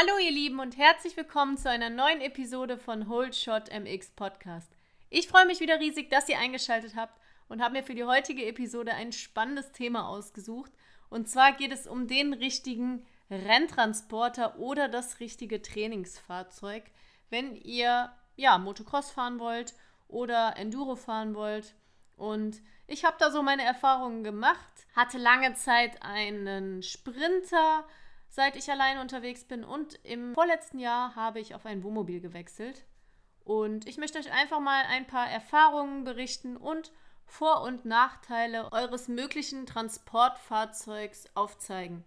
Hallo ihr Lieben und herzlich willkommen zu einer neuen Episode von Hold Shot MX Podcast. Ich freue mich wieder riesig, dass ihr eingeschaltet habt und habe mir für die heutige Episode ein spannendes Thema ausgesucht. Und zwar geht es um den richtigen Renntransporter oder das richtige Trainingsfahrzeug, wenn ihr ja Motocross fahren wollt oder Enduro fahren wollt. Und ich habe da so meine Erfahrungen gemacht, hatte lange Zeit einen Sprinter, seit ich alleine unterwegs bin. Und im vorletzten Jahr habe ich auf ein Wohnmobil gewechselt. Und ich möchte euch einfach mal ein paar Erfahrungen berichten und Vor- und Nachteile eures möglichen Transportfahrzeugs aufzeigen.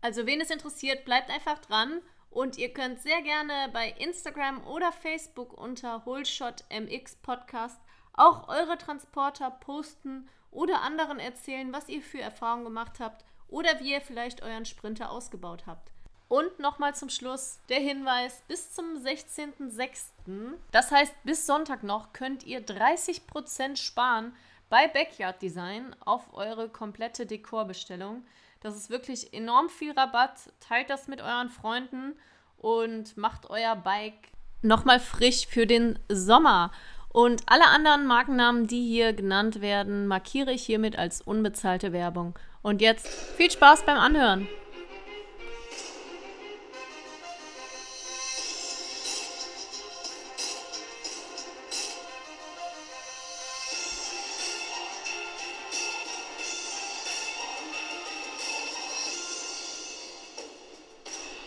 Also wen es interessiert, bleibt einfach dran und ihr könnt sehr gerne bei Instagram oder Facebook unter HolshotMX Podcast auch eure Transporter posten oder anderen erzählen, was ihr für Erfahrungen gemacht habt oder wie ihr vielleicht euren Sprinter ausgebaut habt. Und nochmal zum Schluss der Hinweis, bis zum 16.06., das heißt bis Sonntag noch, könnt ihr 30% sparen bei Backyard Design auf eure komplette Dekorbestellung. Das ist wirklich enorm viel Rabatt. Teilt das mit euren Freunden und macht euer Bike nochmal frisch für den Sommer. Und alle anderen Markennamen, die hier genannt werden, markiere ich hiermit als unbezahlte Werbung. Und jetzt viel Spaß beim Anhören.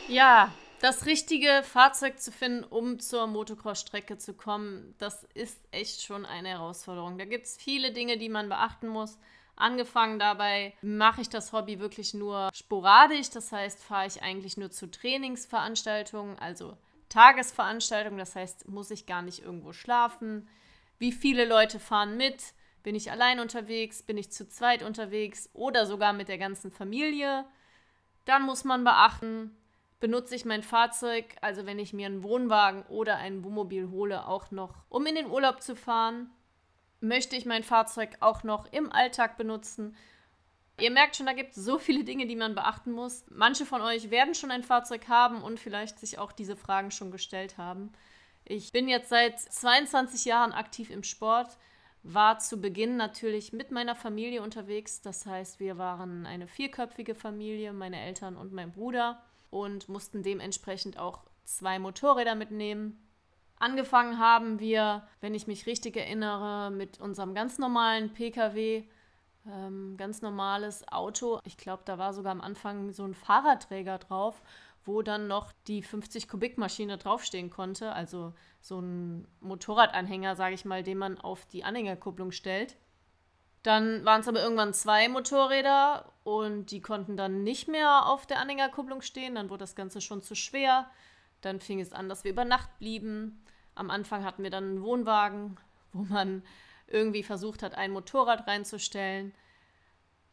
Ja, das richtige Fahrzeug zu finden, um zur Motocross-Strecke zu kommen, das ist echt schon eine Herausforderung. Da gibt es viele Dinge, die man beachten muss. Angefangen dabei mache ich das Hobby wirklich nur sporadisch. Das heißt, fahre ich eigentlich nur zu Trainingsveranstaltungen, also Tagesveranstaltungen. Das heißt, muss ich gar nicht irgendwo schlafen. Wie viele Leute fahren mit? Bin ich allein unterwegs? Bin ich zu zweit unterwegs? Oder sogar mit der ganzen Familie? Dann muss man beachten, benutze ich mein Fahrzeug, also wenn ich mir einen Wohnwagen oder ein Wohnmobil hole, auch noch, um in den Urlaub zu fahren möchte ich mein Fahrzeug auch noch im Alltag benutzen. Ihr merkt schon, da gibt es so viele Dinge, die man beachten muss. Manche von euch werden schon ein Fahrzeug haben und vielleicht sich auch diese Fragen schon gestellt haben. Ich bin jetzt seit 22 Jahren aktiv im Sport, war zu Beginn natürlich mit meiner Familie unterwegs. Das heißt, wir waren eine vierköpfige Familie, meine Eltern und mein Bruder und mussten dementsprechend auch zwei Motorräder mitnehmen. Angefangen haben wir, wenn ich mich richtig erinnere, mit unserem ganz normalen Pkw, ähm, ganz normales Auto. Ich glaube, da war sogar am Anfang so ein Fahrradträger drauf, wo dann noch die 50 Kubik Maschine draufstehen konnte, also so ein Motorradanhänger, sage ich mal, den man auf die Anhängerkupplung stellt. Dann waren es aber irgendwann zwei Motorräder und die konnten dann nicht mehr auf der Anhängerkupplung stehen. Dann wurde das Ganze schon zu schwer. Dann fing es an, dass wir über Nacht blieben. Am Anfang hatten wir dann einen Wohnwagen, wo man irgendwie versucht hat, ein Motorrad reinzustellen.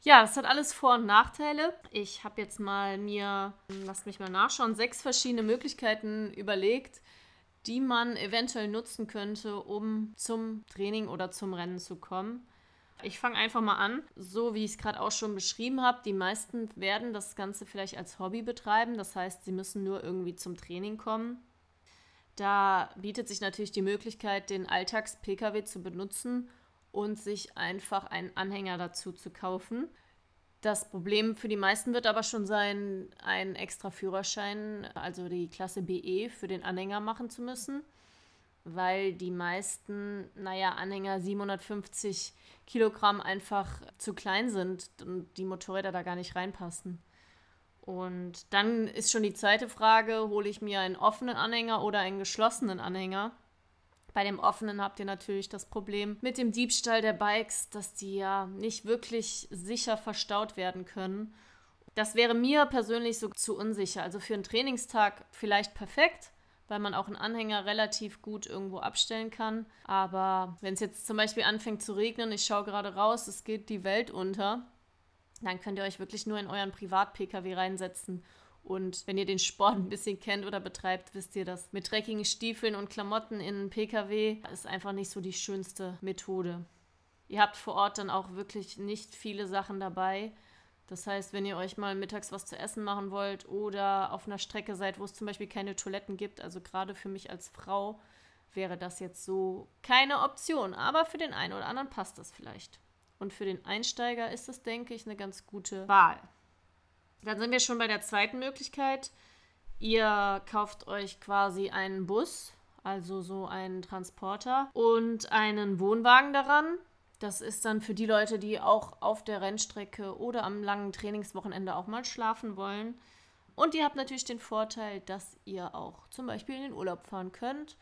Ja, das hat alles Vor- und Nachteile. Ich habe jetzt mal mir, lasst mich mal nachschauen, sechs verschiedene Möglichkeiten überlegt, die man eventuell nutzen könnte, um zum Training oder zum Rennen zu kommen. Ich fange einfach mal an, so wie ich es gerade auch schon beschrieben habe. Die meisten werden das Ganze vielleicht als Hobby betreiben. Das heißt, sie müssen nur irgendwie zum Training kommen. Da bietet sich natürlich die Möglichkeit, den Alltags-Pkw zu benutzen und sich einfach einen Anhänger dazu zu kaufen. Das Problem für die meisten wird aber schon sein, einen extra Führerschein, also die Klasse BE, für den Anhänger machen zu müssen, weil die meisten, naja, Anhänger 750 Kilogramm einfach zu klein sind und die Motorräder da gar nicht reinpassen. Und dann ist schon die zweite Frage, hole ich mir einen offenen Anhänger oder einen geschlossenen Anhänger? Bei dem offenen habt ihr natürlich das Problem mit dem Diebstahl der Bikes, dass die ja nicht wirklich sicher verstaut werden können. Das wäre mir persönlich so zu unsicher. Also für einen Trainingstag vielleicht perfekt, weil man auch einen Anhänger relativ gut irgendwo abstellen kann. Aber wenn es jetzt zum Beispiel anfängt zu regnen, ich schaue gerade raus, es geht die Welt unter, dann könnt ihr euch wirklich nur in euren Privat-Pkw reinsetzen. Und wenn ihr den Sport ein bisschen kennt oder betreibt, wisst ihr, dass mit dreckigen Stiefeln und Klamotten in einen Pkw ist einfach nicht so die schönste Methode. Ihr habt vor Ort dann auch wirklich nicht viele Sachen dabei. Das heißt, wenn ihr euch mal mittags was zu essen machen wollt oder auf einer Strecke seid, wo es zum Beispiel keine Toiletten gibt, also gerade für mich als Frau wäre das jetzt so keine Option, aber für den einen oder anderen passt das vielleicht. Und für den Einsteiger ist das, denke ich, eine ganz gute Wahl. Dann sind wir schon bei der zweiten Möglichkeit. Ihr kauft euch quasi einen Bus, also so einen Transporter und einen Wohnwagen daran. Das ist dann für die Leute, die auch auf der Rennstrecke oder am langen Trainingswochenende auch mal schlafen wollen. Und ihr habt natürlich den Vorteil, dass ihr auch zum Beispiel in den Urlaub fahren könnt.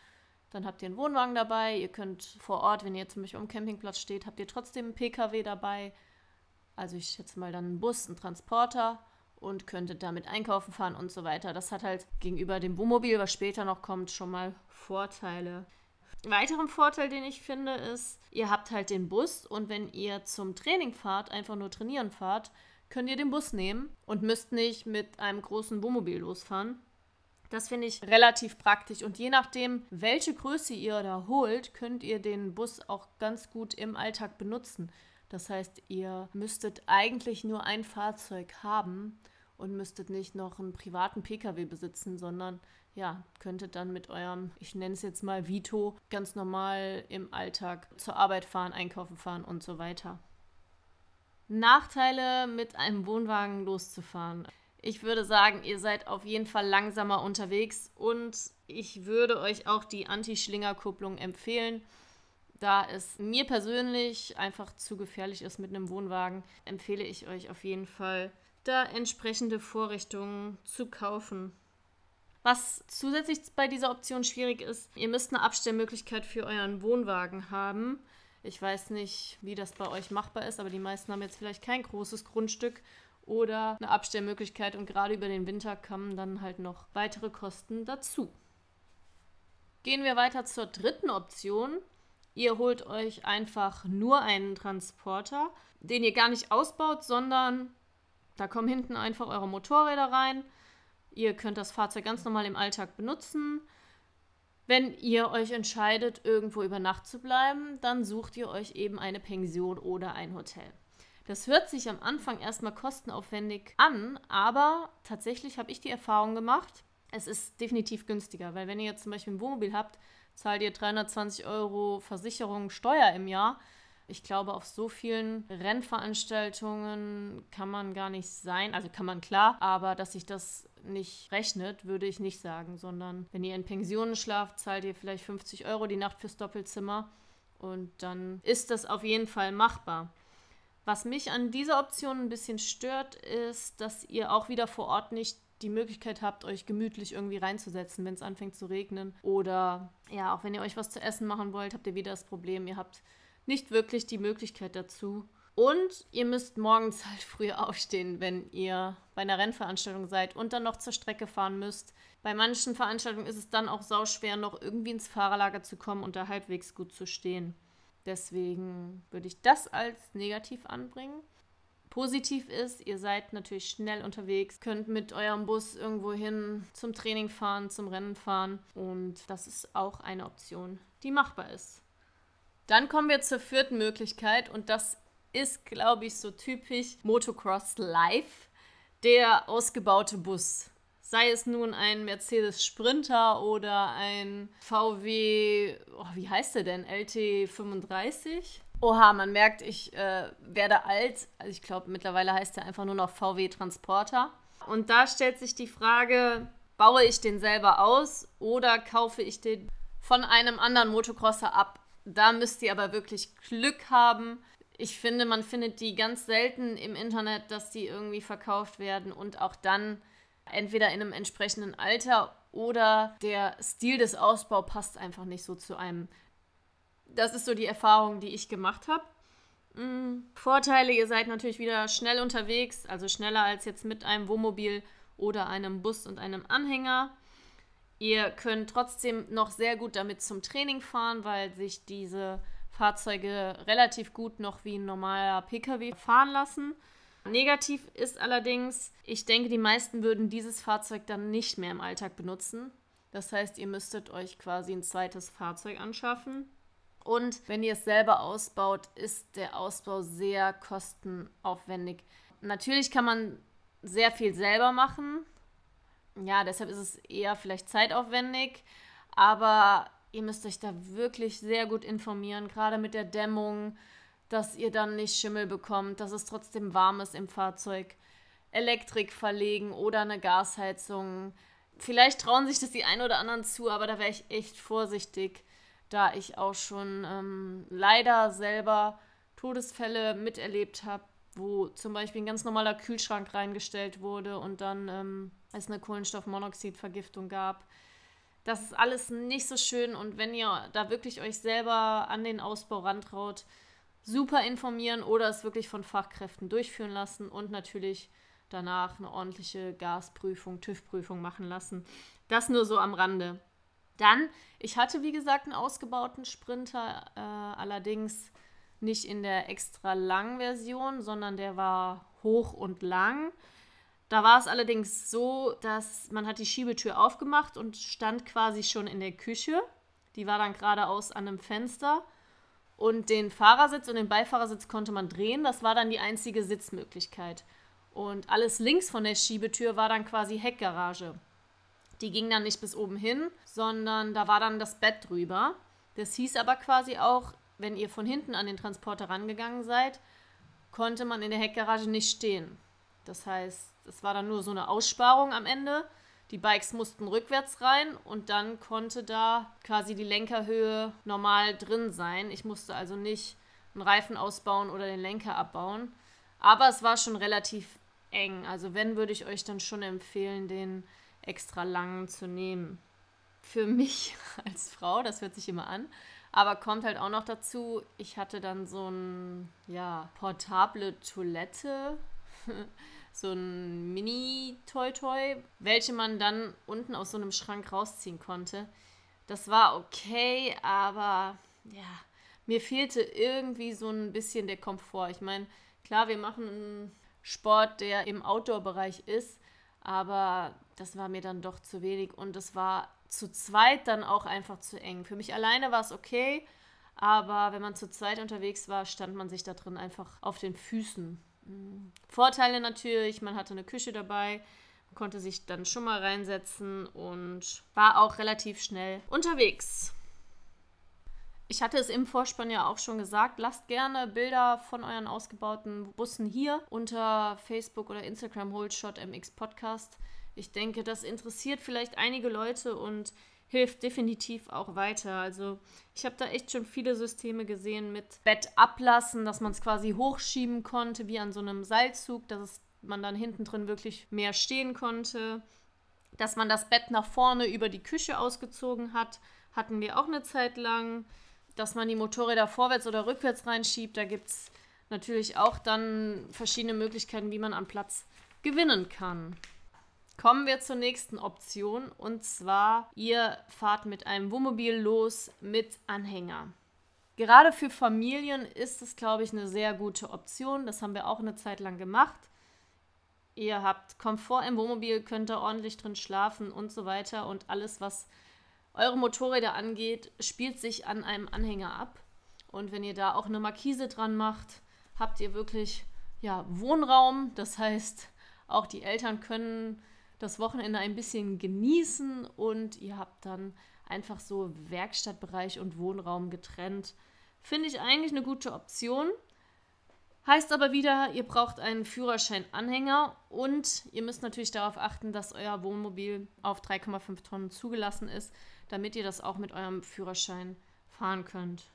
Dann habt ihr einen Wohnwagen dabei. Ihr könnt vor Ort, wenn ihr zum Beispiel am Campingplatz steht, habt ihr trotzdem einen PKW dabei. Also ich schätze mal dann einen Bus, einen Transporter und könntet damit einkaufen fahren und so weiter. Das hat halt gegenüber dem Wohnmobil, was später noch kommt, schon mal Vorteile. Weiteren Vorteil, den ich finde, ist, ihr habt halt den Bus und wenn ihr zum Training fahrt, einfach nur trainieren fahrt, könnt ihr den Bus nehmen und müsst nicht mit einem großen Wohnmobil losfahren. Das finde ich relativ praktisch und je nachdem, welche Größe ihr da holt, könnt ihr den Bus auch ganz gut im Alltag benutzen. Das heißt, ihr müsstet eigentlich nur ein Fahrzeug haben und müsstet nicht noch einen privaten Pkw besitzen, sondern ja, könntet dann mit eurem, ich nenne es jetzt mal Vito, ganz normal im Alltag zur Arbeit fahren, einkaufen fahren und so weiter. Nachteile mit einem Wohnwagen loszufahren. Ich würde sagen, ihr seid auf jeden Fall langsamer unterwegs und ich würde euch auch die Anti-Schlinger-Kupplung empfehlen. Da es mir persönlich einfach zu gefährlich ist mit einem Wohnwagen, empfehle ich euch auf jeden Fall, da entsprechende Vorrichtungen zu kaufen. Was zusätzlich bei dieser Option schwierig ist, ihr müsst eine Abstellmöglichkeit für euren Wohnwagen haben. Ich weiß nicht, wie das bei euch machbar ist, aber die meisten haben jetzt vielleicht kein großes Grundstück oder eine Abstellmöglichkeit und gerade über den Winter kommen dann halt noch weitere Kosten dazu. Gehen wir weiter zur dritten Option. Ihr holt euch einfach nur einen Transporter, den ihr gar nicht ausbaut, sondern da kommen hinten einfach eure Motorräder rein Ihr könnt das Fahrzeug ganz normal im Alltag benutzen. Wenn ihr euch entscheidet, irgendwo über Nacht zu bleiben, dann sucht ihr euch eben eine Pension oder ein Hotel. Das hört sich am Anfang erstmal kostenaufwendig an, aber tatsächlich habe ich die Erfahrung gemacht, es ist definitiv günstiger, weil wenn ihr jetzt zum Beispiel ein Wohnmobil habt, zahlt ihr 320 Euro Versicherung Steuer im Jahr ich glaube, auf so vielen Rennveranstaltungen kann man gar nicht sein. Also kann man klar, aber dass sich das nicht rechnet, würde ich nicht sagen, sondern wenn ihr in Pensionen schlaft, zahlt ihr vielleicht 50 Euro die Nacht fürs Doppelzimmer und dann ist das auf jeden Fall machbar. Was mich an dieser Option ein bisschen stört, ist, dass ihr auch wieder vor Ort nicht die Möglichkeit habt, euch gemütlich irgendwie reinzusetzen, wenn es anfängt zu regnen. Oder ja, auch wenn ihr euch was zu essen machen wollt, habt ihr wieder das Problem, ihr habt nicht wirklich die Möglichkeit dazu. Und ihr müsst morgens halt früher aufstehen, wenn ihr bei einer Rennveranstaltung seid und dann noch zur Strecke fahren müsst. Bei manchen Veranstaltungen ist es dann auch sauschwer, noch irgendwie ins Fahrerlager zu kommen und da halbwegs gut zu stehen. Deswegen würde ich das als negativ anbringen. Positiv ist, ihr seid natürlich schnell unterwegs, könnt mit eurem Bus irgendwo hin zum Training fahren, zum Rennen fahren und das ist auch eine Option, die machbar ist. Dann kommen wir zur vierten Möglichkeit und das ist, glaube ich, so typisch Motocross Live, der ausgebaute Bus. Sei es nun ein Mercedes Sprinter oder ein VW, oh, wie heißt der denn? LT35? Oha, man merkt, ich äh, werde alt. Also ich glaube, mittlerweile heißt er einfach nur noch VW Transporter. Und da stellt sich die Frage, baue ich den selber aus oder kaufe ich den von einem anderen Motocrosser ab? Da müsst ihr aber wirklich Glück haben. Ich finde, man findet die ganz selten im Internet, dass die irgendwie verkauft werden und auch dann entweder in einem entsprechenden Alter oder der Stil des Ausbaus passt einfach nicht so zu einem. Das ist so die Erfahrung, die ich gemacht habe. Mhm. Vorteile, ihr seid natürlich wieder schnell unterwegs, also schneller als jetzt mit einem Wohnmobil oder einem Bus und einem Anhänger. Ihr könnt trotzdem noch sehr gut damit zum Training fahren, weil sich diese Fahrzeuge relativ gut noch wie ein normaler Pkw fahren lassen. Negativ ist allerdings, ich denke, die meisten würden dieses Fahrzeug dann nicht mehr im Alltag benutzen. Das heißt, ihr müsstet euch quasi ein zweites Fahrzeug anschaffen. Und wenn ihr es selber ausbaut, ist der Ausbau sehr kostenaufwendig. Natürlich kann man sehr viel selber machen. Ja, deshalb ist es eher vielleicht zeitaufwendig. Aber ihr müsst euch da wirklich sehr gut informieren, gerade mit der Dämmung, dass ihr dann nicht Schimmel bekommt, dass es trotzdem warm ist im Fahrzeug. Elektrik verlegen oder eine Gasheizung. Vielleicht trauen sich das die einen oder anderen zu, aber da wäre ich echt vorsichtig, da ich auch schon ähm, leider selber Todesfälle miterlebt habe, wo zum Beispiel ein ganz normaler Kühlschrank reingestellt wurde und dann ähm, es eine Kohlenstoffmonoxidvergiftung gab. Das ist alles nicht so schön und wenn ihr da wirklich euch selber an den Ausbau rantraut, super informieren oder es wirklich von Fachkräften durchführen lassen und natürlich danach eine ordentliche Gasprüfung, TÜV-Prüfung machen lassen. Das nur so am Rande. Dann, ich hatte wie gesagt einen ausgebauten Sprinter, äh, allerdings nicht in der extra lang Version, sondern der war hoch und lang. Da war es allerdings so, dass man hat die Schiebetür aufgemacht und stand quasi schon in der Küche. Die war dann geradeaus an einem Fenster. Und den Fahrersitz und den Beifahrersitz konnte man drehen. Das war dann die einzige Sitzmöglichkeit. Und alles links von der Schiebetür war dann quasi Heckgarage. Die ging dann nicht bis oben hin, sondern da war dann das Bett drüber. Das hieß aber quasi auch, wenn ihr von hinten an den Transporter rangegangen seid, konnte man in der Heckgarage nicht stehen. Das heißt, es war dann nur so eine Aussparung am Ende. Die Bikes mussten rückwärts rein und dann konnte da quasi die Lenkerhöhe normal drin sein. Ich musste also nicht einen Reifen ausbauen oder den Lenker abbauen. Aber es war schon relativ eng. Also wenn, würde ich euch dann schon empfehlen, den extra langen zu nehmen. Für mich als Frau, das hört sich immer an, aber kommt halt auch noch dazu, ich hatte dann so ein, ja, portable Toilette so ein Mini-Toy-Toy, welche man dann unten aus so einem Schrank rausziehen konnte. Das war okay, aber ja, mir fehlte irgendwie so ein bisschen der Komfort. Ich meine, klar, wir machen einen Sport, der im Outdoor-Bereich ist, aber das war mir dann doch zu wenig und es war zu zweit dann auch einfach zu eng. Für mich alleine war es okay, aber wenn man zu zweit unterwegs war, stand man sich da drin einfach auf den Füßen. Vorteile natürlich, man hatte eine Küche dabei, konnte sich dann schon mal reinsetzen und war auch relativ schnell unterwegs. Ich hatte es im Vorspann ja auch schon gesagt, lasst gerne Bilder von euren ausgebauten Bussen hier unter Facebook oder Instagram Holdshot MX Podcast. Ich denke, das interessiert vielleicht einige Leute und hilft definitiv auch weiter. Also ich habe da echt schon viele Systeme gesehen mit Bett ablassen, dass man es quasi hochschieben konnte, wie an so einem Seilzug, dass man dann hinten drin wirklich mehr stehen konnte. Dass man das Bett nach vorne über die Küche ausgezogen hat, hatten wir auch eine Zeit lang. Dass man die Motorräder vorwärts oder rückwärts reinschiebt, da gibt es natürlich auch dann verschiedene Möglichkeiten, wie man an Platz gewinnen kann. Kommen wir zur nächsten Option und zwar, ihr fahrt mit einem Wohnmobil los mit Anhänger. Gerade für Familien ist es, glaube ich, eine sehr gute Option. Das haben wir auch eine Zeit lang gemacht. Ihr habt Komfort im Wohnmobil, könnt da ordentlich drin schlafen und so weiter. Und alles, was eure Motorräder angeht, spielt sich an einem Anhänger ab. Und wenn ihr da auch eine Markise dran macht, habt ihr wirklich ja, Wohnraum. Das heißt, auch die Eltern können das Wochenende ein bisschen genießen und ihr habt dann einfach so Werkstattbereich und Wohnraum getrennt. Finde ich eigentlich eine gute Option. Heißt aber wieder, ihr braucht einen Führerschein-Anhänger und ihr müsst natürlich darauf achten, dass euer Wohnmobil auf 3,5 Tonnen zugelassen ist, damit ihr das auch mit eurem Führerschein fahren könnt.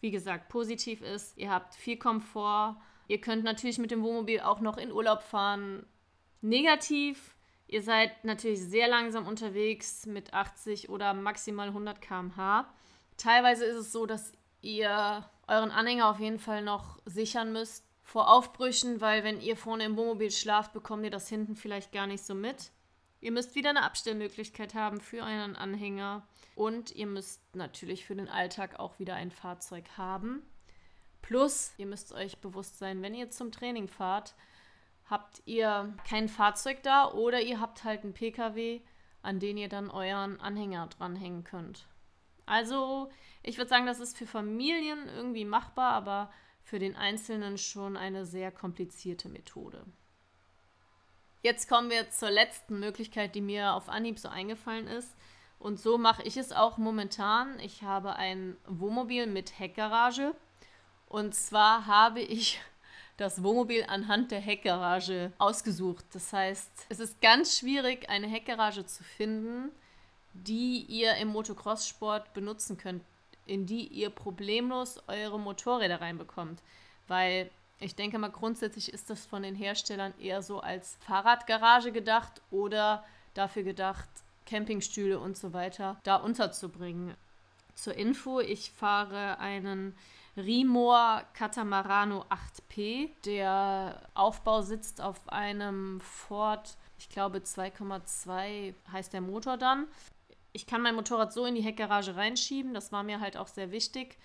Wie gesagt, positiv ist, ihr habt viel Komfort. Ihr könnt natürlich mit dem Wohnmobil auch noch in Urlaub fahren. Negativ Ihr seid natürlich sehr langsam unterwegs mit 80 oder maximal 100 km/h. Teilweise ist es so, dass ihr euren Anhänger auf jeden Fall noch sichern müsst vor Aufbrüchen, weil wenn ihr vorne im Wohnmobil schlaft, bekommt ihr das hinten vielleicht gar nicht so mit. Ihr müsst wieder eine Abstellmöglichkeit haben für euren Anhänger und ihr müsst natürlich für den Alltag auch wieder ein Fahrzeug haben. Plus, ihr müsst euch bewusst sein, wenn ihr zum Training fahrt, habt ihr kein Fahrzeug da oder ihr habt halt einen PKW, an den ihr dann euren Anhänger dranhängen könnt. Also, ich würde sagen, das ist für Familien irgendwie machbar, aber für den Einzelnen schon eine sehr komplizierte Methode. Jetzt kommen wir zur letzten Möglichkeit, die mir auf Anhieb so eingefallen ist. Und so mache ich es auch momentan. Ich habe ein Wohnmobil mit Heckgarage. Und zwar habe ich das Wohnmobil anhand der Heckgarage ausgesucht. Das heißt, es ist ganz schwierig, eine Heckgarage zu finden, die ihr im Motocross-Sport benutzen könnt, in die ihr problemlos eure Motorräder reinbekommt. Weil ich denke mal, grundsätzlich ist das von den Herstellern eher so als Fahrradgarage gedacht oder dafür gedacht, Campingstühle und so weiter da unterzubringen. Zur Info, ich fahre einen Rimor Catamarano 8P. Der Aufbau sitzt auf einem Ford, ich glaube 2,2 heißt der Motor dann. Ich kann mein Motorrad so in die Heckgarage reinschieben, das war mir halt auch sehr wichtig.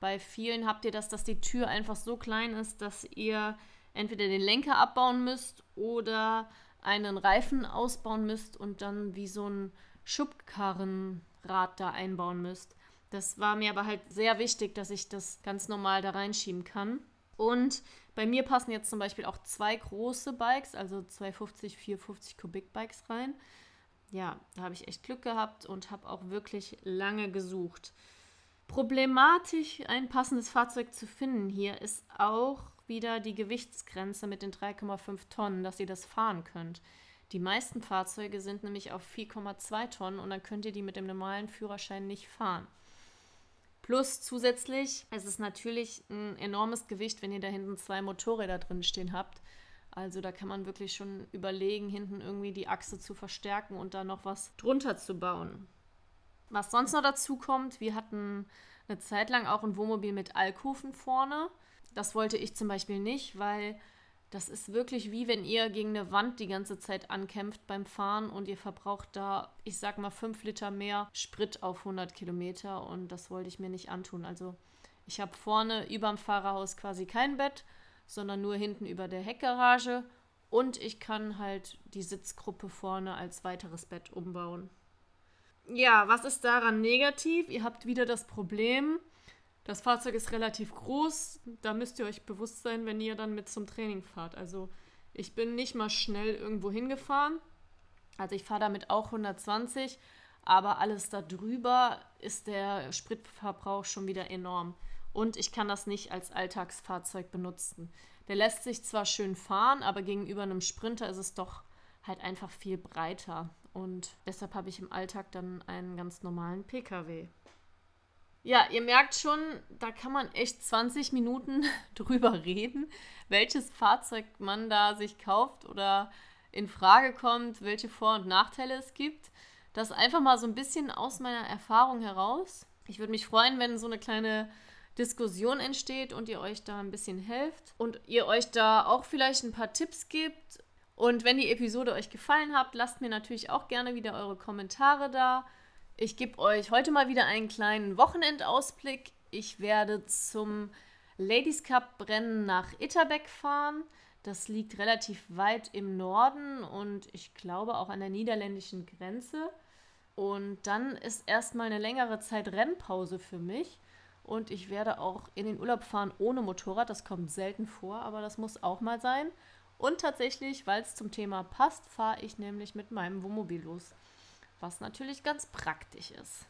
Bei vielen habt ihr das, dass die Tür einfach so klein ist, dass ihr entweder den Lenker abbauen müsst oder einen Reifen ausbauen müsst und dann wie so ein Schubkarrenrad da einbauen müsst. Das war mir aber halt sehr wichtig, dass ich das ganz normal da reinschieben kann. Und bei mir passen jetzt zum Beispiel auch zwei große Bikes, also 250, 450 Kubik Bikes rein. Ja, da habe ich echt Glück gehabt und habe auch wirklich lange gesucht. Problematisch, ein passendes Fahrzeug zu finden hier ist auch wieder die Gewichtsgrenze mit den 3,5 Tonnen, dass ihr das fahren könnt. Die meisten Fahrzeuge sind nämlich auf 4,2 Tonnen und dann könnt ihr die mit dem normalen Führerschein nicht fahren. Plus zusätzlich, es ist natürlich ein enormes Gewicht, wenn ihr da hinten zwei Motorräder drin stehen habt. Also da kann man wirklich schon überlegen, hinten irgendwie die Achse zu verstärken und da noch was drunter zu bauen. Was sonst noch dazu kommt, wir hatten eine Zeit lang auch ein Wohnmobil mit Alkoven vorne. Das wollte ich zum Beispiel nicht, weil das ist wirklich wie wenn ihr gegen eine Wand die ganze Zeit ankämpft beim Fahren und ihr verbraucht da, ich sag mal, 5 Liter mehr Sprit auf 100 Kilometer und das wollte ich mir nicht antun. Also ich habe vorne über dem Fahrerhaus quasi kein Bett, sondern nur hinten über der Heckgarage und ich kann halt die Sitzgruppe vorne als weiteres Bett umbauen. Ja, was ist daran negativ? Ihr habt wieder das Problem, das Fahrzeug ist relativ groß. Da müsst ihr euch bewusst sein, wenn ihr dann mit zum Training fahrt. Also ich bin nicht mal schnell irgendwo hingefahren. Also ich fahre damit auch 120, aber alles darüber ist der Spritverbrauch schon wieder enorm. Und ich kann das nicht als Alltagsfahrzeug benutzen. Der lässt sich zwar schön fahren, aber gegenüber einem Sprinter ist es doch halt einfach viel breiter. Und deshalb habe ich im Alltag dann einen ganz normalen Pkw. Ja, ihr merkt schon, da kann man echt 20 Minuten drüber reden, welches Fahrzeug man da sich kauft oder in Frage kommt, welche Vor- und Nachteile es gibt. Das einfach mal so ein bisschen aus meiner Erfahrung heraus. Ich würde mich freuen, wenn so eine kleine Diskussion entsteht und ihr euch da ein bisschen helft und ihr euch da auch vielleicht ein paar Tipps gibt. Und wenn die Episode euch gefallen hat, lasst mir natürlich auch gerne wieder eure Kommentare da. Ich gebe euch heute mal wieder einen kleinen Wochenendausblick. Ich werde zum Ladies Cup Rennen nach Itterbeck fahren. Das liegt relativ weit im Norden und ich glaube auch an der niederländischen Grenze. Und dann ist erstmal eine längere Zeit Rennpause für mich. Und ich werde auch in den Urlaub fahren ohne Motorrad. Das kommt selten vor, aber das muss auch mal sein. Und tatsächlich, weil es zum Thema passt, fahre ich nämlich mit meinem Wohnmobil los was natürlich ganz praktisch ist.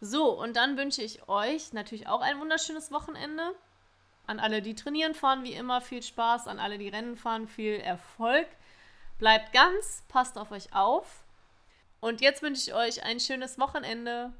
So, und dann wünsche ich euch natürlich auch ein wunderschönes Wochenende. An alle, die trainieren fahren, wie immer viel Spaß. An alle, die Rennen fahren, viel Erfolg. Bleibt ganz, passt auf euch auf. Und jetzt wünsche ich euch ein schönes Wochenende.